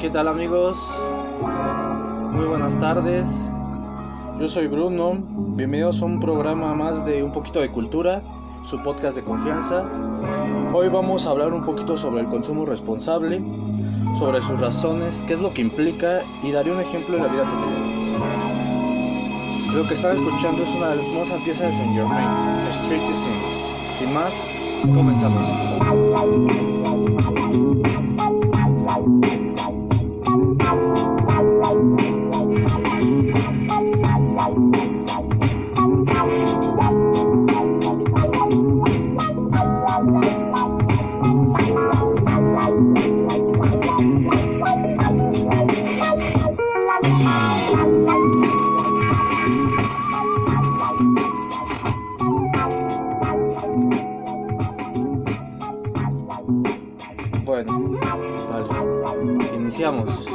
¿Qué tal amigos? Muy buenas tardes. Yo soy Bruno. Bienvenidos a un programa más de Un poquito de cultura, su podcast de confianza. Hoy vamos a hablar un poquito sobre el consumo responsable, sobre sus razones, qué es lo que implica y daré un ejemplo de la vida cotidiana. Lo que están escuchando es una hermosa pieza de Saint Germain, Street Saint. Sin más, comenzamos. Bueno, vale. Iniciamos.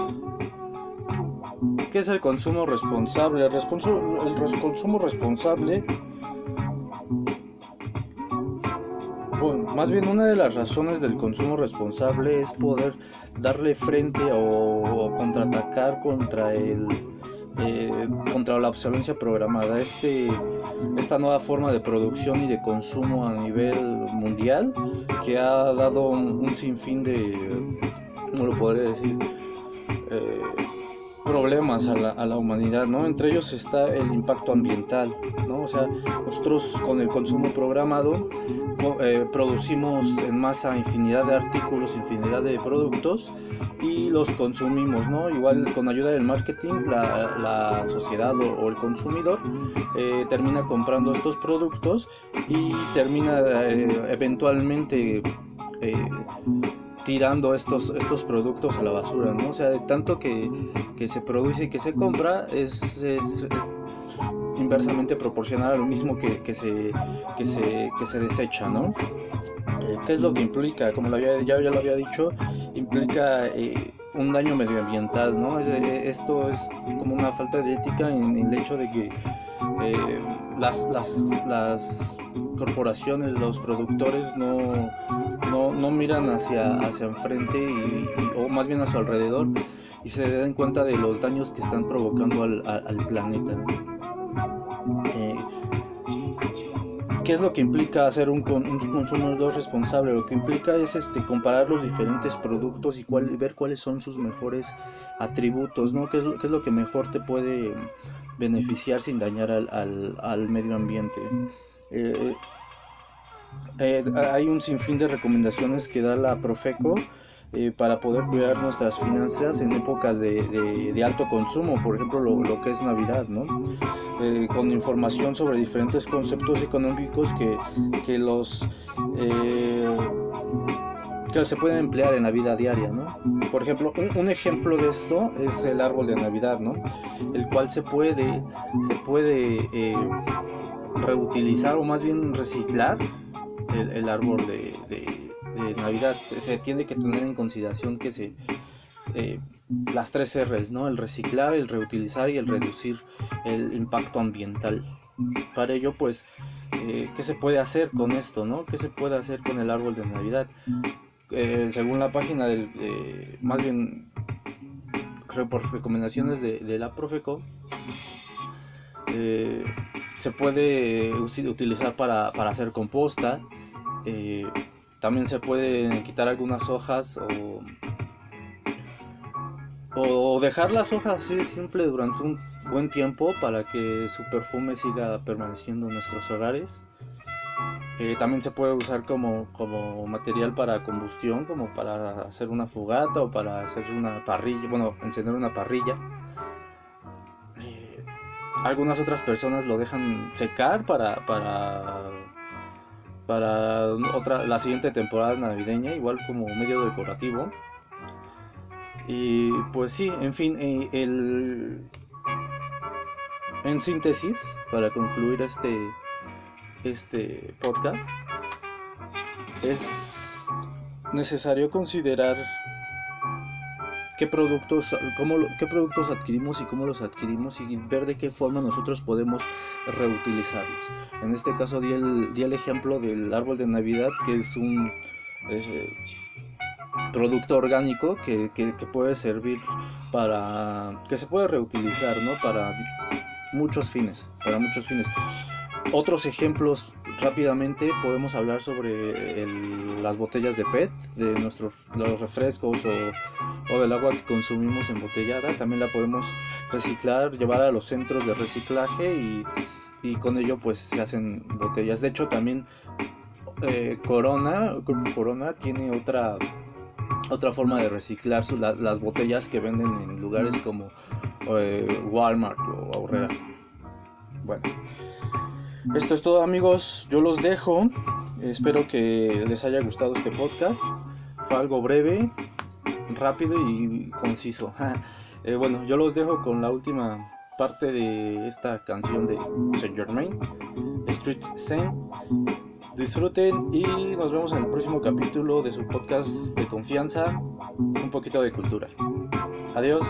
¿Qué es el consumo responsable? El, consumo responsable. Bueno, más bien una de las razones del consumo responsable es poder darle frente o contraatacar contra el eh, contra la obsolescencia programada. Este, esta nueva forma de producción y de consumo a nivel mundial que ha dado un, un sinfín de, ¿cómo lo podría decir? Problemas a la, a la humanidad, ¿no? Entre ellos está el impacto ambiental, ¿no? O sea, nosotros con el consumo programado eh, producimos en masa infinidad de artículos, infinidad de productos y los consumimos, ¿no? Igual con ayuda del marketing, la, la sociedad o, o el consumidor eh, termina comprando estos productos y termina eh, eventualmente eh, tirando estos, estos productos a la basura, ¿no? O sea, de tanto que, que se produce y que se compra es, es- es inversamente proporcional a lo mismo que, que se, que, se, que se desecha, ¿no? Eh, ¿Qué es lo que implica? Como lo había, ya, ya lo había dicho, implica eh, un daño medioambiental, ¿no? Es- esto es como una falta de ética en, en el hecho de que eh, las, las, las corporaciones, los productores no, no, miran hacia, hacia enfrente o más bien a su alrededor y se den cuenta de los daños que están provocando al, planeta. Eh, ¿Qué es lo que implica hacer un, un consumidor responsable? Lo que implica es este, comparar los diferentes productos y cuál, ver cuáles son sus mejores atributos, ¿no? ¿Qué es, lo- qué es lo que mejor te puede beneficiar sin dañar al, al- medio ambiente? Eh, eh, hay un sinfín de recomendaciones que da la Profeco eh, para poder cuidar nuestras finanzas en épocas de, alto consumo, por ejemplo lo, que es Navidad, ¿no? Eh, con información sobre diferentes conceptos económicos que, que los que se pueden emplear en la vida diaria, ¿no? Por ejemplo, un, un ejemplo de esto es el árbol de Navidad, ¿no? El cual se puede, se puede reutilizar o más bien reciclar el, árbol de, Navidad. Se, se tiene que tener en consideración que se eh, las tres R's, ¿no? El reciclar, el reutilizar y el reducir el impacto ambiental. Para ello, pues, eh, ¿qué se puede hacer con esto, no? ¿Qué se puede hacer con el árbol de Navidad? Eh, según la página del, más bien, por recomendaciones de, la Profeco, se puede utilizar para hacer composta. Eh, también se pueden quitar algunas hojas o, o dejar las hojas así simple durante un buen tiempo para que su perfume siga permaneciendo en nuestros hogares. Eh, también se puede usar como, como material para combustión, como para hacer una fogata o para hacer una parrilla, bueno, encender una parrilla. Eh, algunas otras personas lo dejan secar para, para, para la siguiente temporada navideña, igual como medio decorativo. Y pues sí, en fin, el... en síntesis, para concluir este, este podcast, es necesario considerar qué productos, cómo, qué productos adquirimos y cómo los adquirimos y ver de qué forma nosotros podemos reutilizarlos. En este caso di el, di el ejemplo del árbol de Navidad, que es un... eh, producto orgánico que, puede servir para que se puede reutilizar no para muchos fines para muchos fines otros ejemplos rápidamente podemos hablar sobre las botellas de PET de nuestros los refrescos o, o, del agua que consumimos embotellada también la podemos reciclar llevar a los centros de reciclaje y, y con ello pues se hacen botellas de hecho también eh, Corona Corona tiene otra otra forma de reciclar las botellas que venden en lugares como eh, Walmart o Aurrera. Bueno, esto es todo amigos, yo los dejo. Espero que les haya gustado este podcast. Fue algo breve, rápido y conciso. Eh, bueno, yo los dejo con la última parte de esta canción de Saint Germain, Street Scene. Disfruten y nos vemos en el próximo capítulo de su podcast de confianza, un poquito de cultura. Adiós.